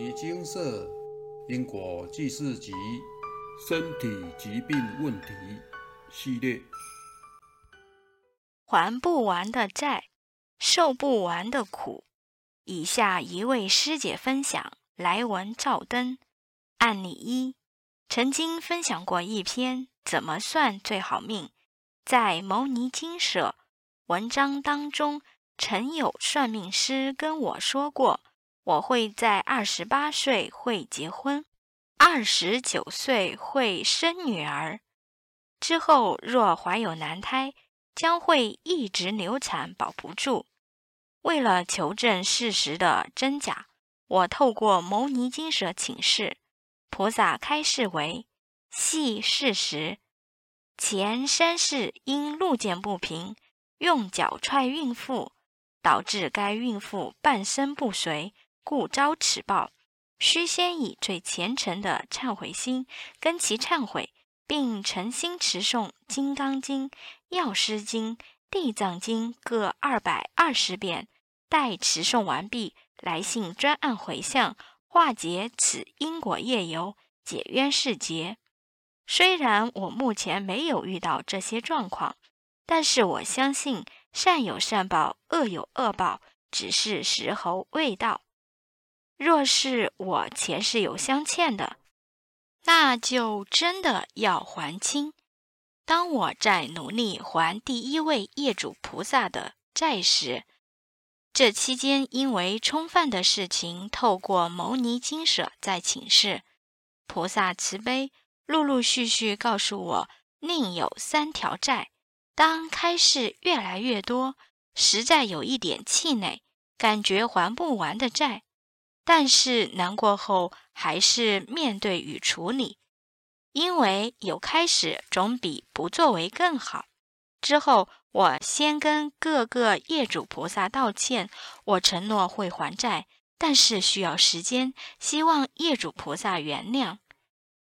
尼精舍因果记事集身体疾病问题系列，还不完的债，受不完的苦。以下一位师姐分享来文照灯案例一：曾经分享过一篇怎么算最好命，在牟尼精舍文章当中，曾有算命师跟我说过。我会在二十八岁会结婚，二十九岁会生女儿，之后若怀有男胎，将会一直流产保不住。为了求证事实的真假，我透过牟尼金舍请示，菩萨开示为：系事实。前三世因路见不平，用脚踹孕妇，导致该孕妇半身不遂。故遭此报，须先以最虔诚的忏悔心跟其忏悔，并诚心持诵《金刚经》《药师经》《地藏经》各二百二十遍。待持诵完毕，来信专案回向，化解此因果业由，解冤释结。虽然我目前没有遇到这些状况，但是我相信善有善报，恶有恶报，只是时候未到。若是我前世有相欠的，那就真的要还清。当我在努力还第一位业主菩萨的债时，这期间因为冲犯的事情，透过牟尼金舍在请示菩萨慈悲，陆陆续续告诉我另有三条债。当开示越来越多，实在有一点气馁，感觉还不完的债。但是难过后，还是面对与处理，因为有开始总比不作为更好。之后，我先跟各个业主菩萨道歉，我承诺会还债，但是需要时间，希望业主菩萨原谅。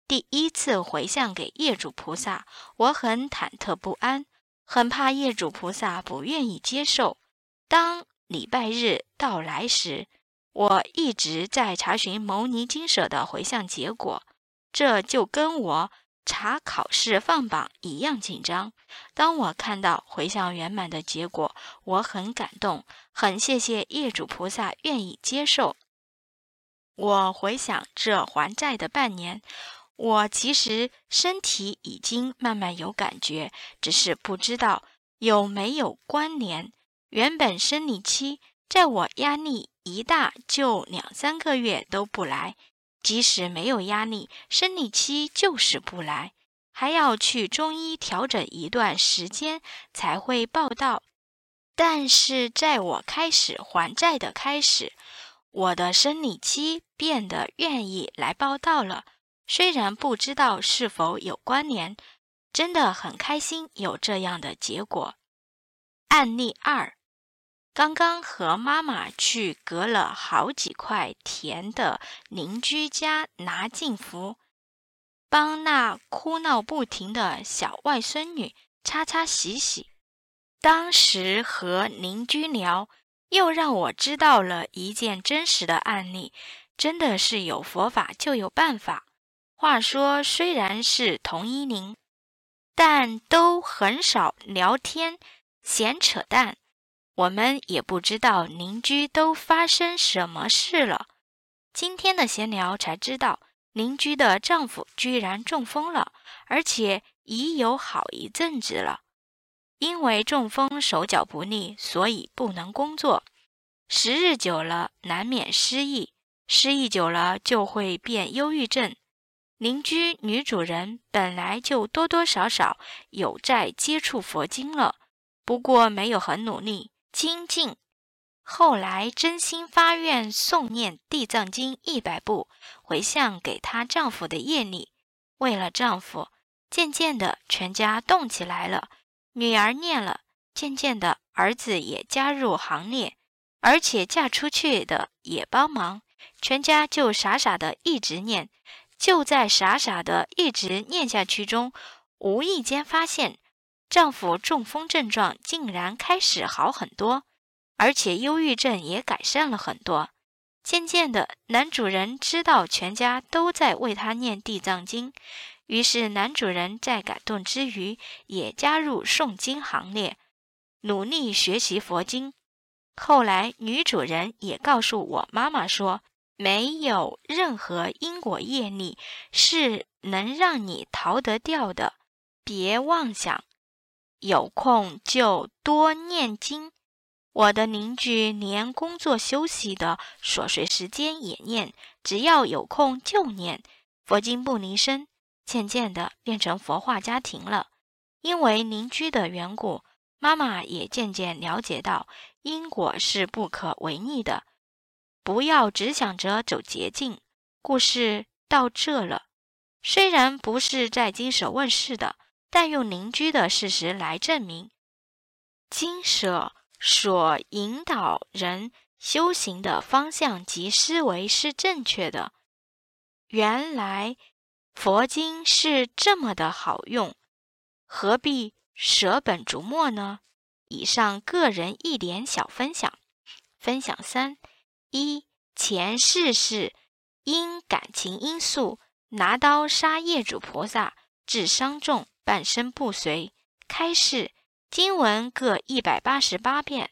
第一次回向给业主菩萨，我很忐忑不安，很怕业主菩萨不愿意接受。当礼拜日到来时，我一直在查询牟尼金舍的回向结果，这就跟我查考试放榜一样紧张。当我看到回向圆满的结果，我很感动，很谢谢业主菩萨愿意接受。我回想这还债的半年，我其实身体已经慢慢有感觉，只是不知道有没有关联。原本生理期在我压力。一大就两三个月都不来，即使没有压力，生理期就是不来，还要去中医调整一段时间才会报到。但是在我开始还债的开始，我的生理期变得愿意来报道了。虽然不知道是否有关联，真的很开心有这样的结果。案例二。刚刚和妈妈去隔了好几块田的邻居家拿净福，帮那哭闹不停的小外孙女擦擦洗洗。当时和邻居聊，又让我知道了一件真实的案例，真的是有佛法就有办法。话说，虽然是同一邻，但都很少聊天，闲扯淡。我们也不知道邻居都发生什么事了。今天的闲聊才知道，邻居的丈夫居然中风了，而且已有好一阵子了。因为中风手脚不利，所以不能工作。时日久了，难免失忆，失忆久了就会变忧郁症。邻居女主人本来就多多少少有在接触佛经了，不过没有很努力。精进，后来真心发愿诵念《地藏经》一百部，回向给她丈夫的业力。为了丈夫，渐渐的全家动起来了。女儿念了，渐渐的儿子也加入行列，而且嫁出去的也帮忙，全家就傻傻的一直念。就在傻傻的一直念下去中，无意间发现。丈夫中风症状竟然开始好很多，而且忧郁症也改善了很多。渐渐的，男主人知道全家都在为他念地藏经，于是男主人在感动之余，也加入诵经行列，努力学习佛经。后来，女主人也告诉我妈妈说，没有任何因果业力是能让你逃得掉的，别妄想，有空就多念经。我的邻居连工作休息的琐碎时间也念，只要有空就念佛经不离身。渐渐的变成佛化家庭了。因为邻居的缘故，妈妈也渐渐了解到因果是不可违逆的，不要只想着走捷径。故事到这了，虽然不是在经手问世的，但用邻居的事实来证明经舍。所引导人修行的方向及思维是正确的。原来佛经是这么的好用，何必舍本逐末呢？以上个人一点小分享。分享三：一前世是因感情因素拿刀杀业主菩萨，致伤重，半身不遂。开示。经文各一百八十八遍。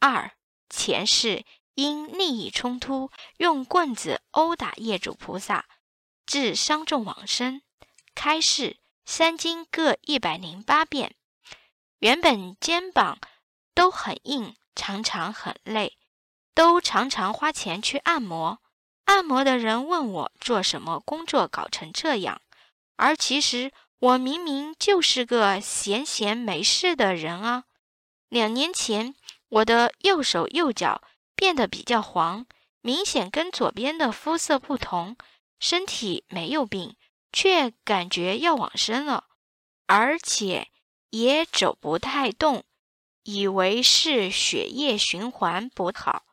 二前世因利益冲突，用棍子殴打业主菩萨，致伤重往生。开示三经各一百零八遍。原本肩膀都很硬，常常很累，都常常花钱去按摩。按摩的人问我做什么工作搞成这样，而其实。我明明就是个闲闲没事的人啊！两年前，我的右手右脚变得比较黄，明显跟左边的肤色不同。身体没有病，却感觉要往生了，而且也走不太动，以为是血液循环不好，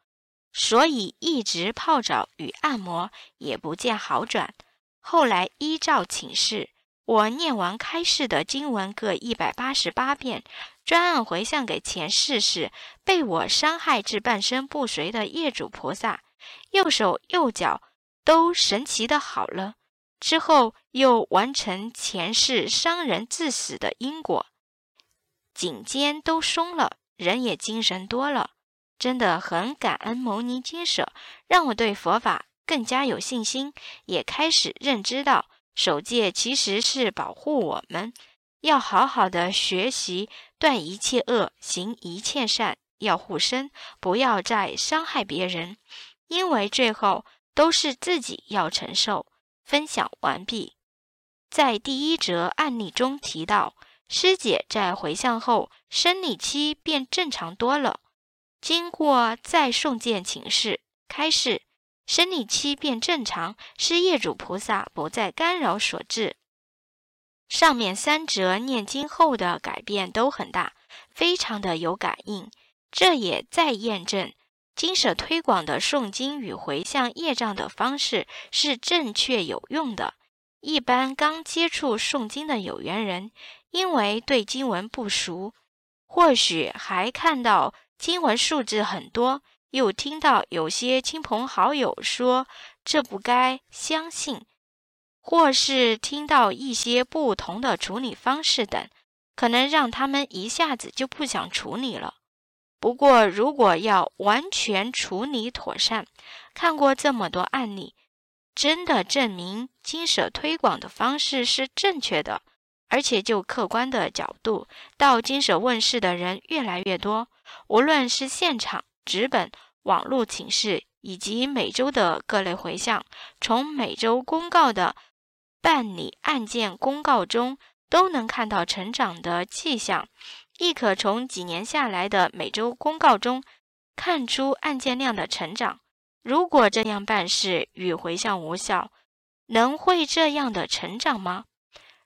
所以一直泡澡与按摩也不见好转。后来依照请示。我念完开示的经文各一百八十八遍，专案回向给前世时被我伤害至半身不遂的业主菩萨，右手右脚都神奇的好了。之后又完成前世伤人致死的因果，颈肩都松了，人也精神多了。真的很感恩牟尼金舍，让我对佛法更加有信心，也开始认知到。守戒其实是保护我们，要好好的学习，断一切恶，行一切善，要护身，不要再伤害别人，因为最后都是自己要承受。分享完毕。在第一则案例中提到，师姐在回向后，生理期变正常多了，经过再送件请示开示。生理期变正常是业主菩萨不再干扰所致。上面三则念经后的改变都很大，非常的有感应。这也在验证经舍推广的诵经与回向业障的方式是正确有用的。一般刚接触诵经的有缘人，因为对经文不熟，或许还看到经文数字很多。又听到有些亲朋好友说这不该相信，或是听到一些不同的处理方式等，可能让他们一下子就不想处理了。不过，如果要完全处理妥善，看过这么多案例，真的证明经舍推广的方式是正确的，而且就客观的角度，到经舍问世的人越来越多，无论是现场。纸本、网络请示以及每周的各类回向，从每周公告的办理案件公告中都能看到成长的迹象，亦可从几年下来的每周公告中看出案件量的成长。如果这样办事与回向无效，能会这样的成长吗？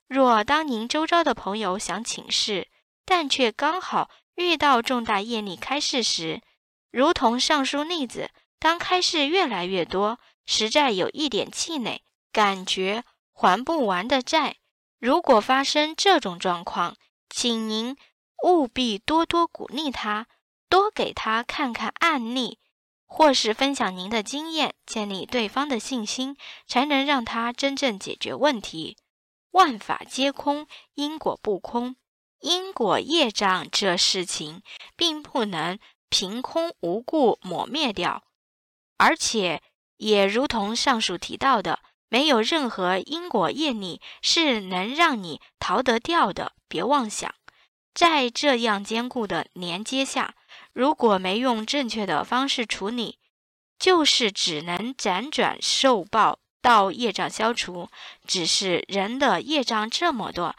若当您周遭的朋友想请示，但却刚好遇到重大业力开示时，如同上述例子，当开示越来越多，实在有一点气馁，感觉还不完的债。如果发生这种状况，请您务必多多鼓励他，多给他看看案例，或是分享您的经验，建立对方的信心，才能让他真正解决问题。万法皆空，因果不空。因果业障这事情，并不能凭空无故抹灭掉，而且也如同上述提到的，没有任何因果业力是能让你逃得掉的。别妄想，在这样坚固的连接下，如果没用正确的方式处理，就是只能辗转受报到业障消除。只是人的业障这么多。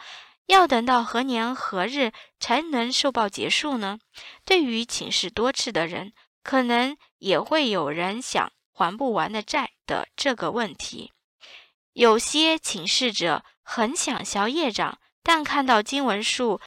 要等到何年何日才能受报结束呢？对于请示多次的人，可能也会有人想还不完的债的这个问题。有些请示者很想消业障，但看到经文数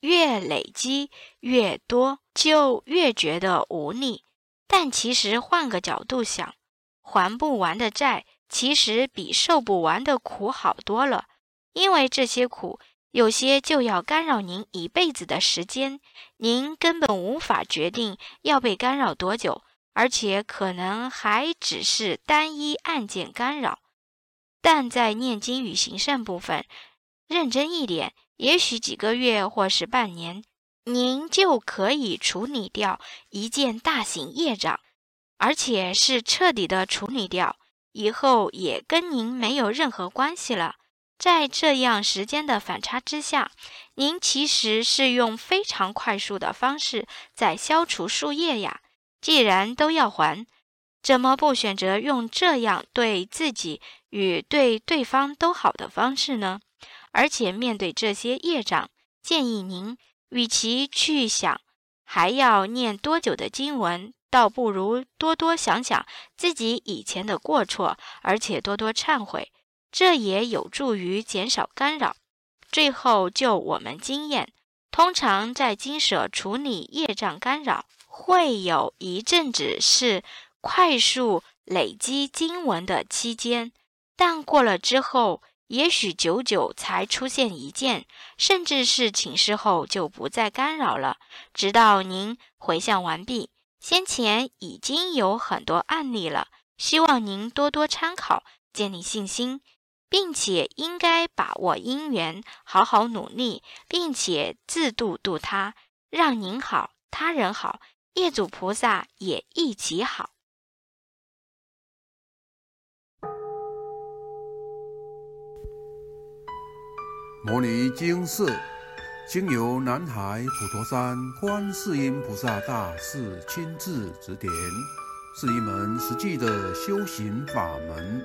越累积越多，就越觉得无力。但其实换个角度想，还不完的债其实比受不完的苦好多了，因为这些苦。有些就要干扰您一辈子的时间，您根本无法决定要被干扰多久，而且可能还只是单一案件干扰。但在念经与行善部分，认真一点，也许几个月或是半年，您就可以处理掉一件大型业障，而且是彻底的处理掉，以后也跟您没有任何关系了。在这样时间的反差之下，您其实是用非常快速的方式在消除树叶呀。既然都要还，怎么不选择用这样对自己与对对方都好的方式呢？而且面对这些业障，建议您与其去想还要念多久的经文，倒不如多多想想自己以前的过错，而且多多忏悔。这也有助于减少干扰。最后，就我们经验，通常在经舍处理业障干扰，会有一阵子是快速累积经文的期间，但过了之后，也许久久才出现一件，甚至是请示后就不再干扰了，直到您回向完毕。先前已经有很多案例了，希望您多多参考，建立信心。并且应该把握因缘，好好努力，并且自度度他，让您好，他人好，业主菩萨也一起好。摩尼经寺经由南海普陀山观世音菩萨大士亲自指点，是一门实际的修行法门。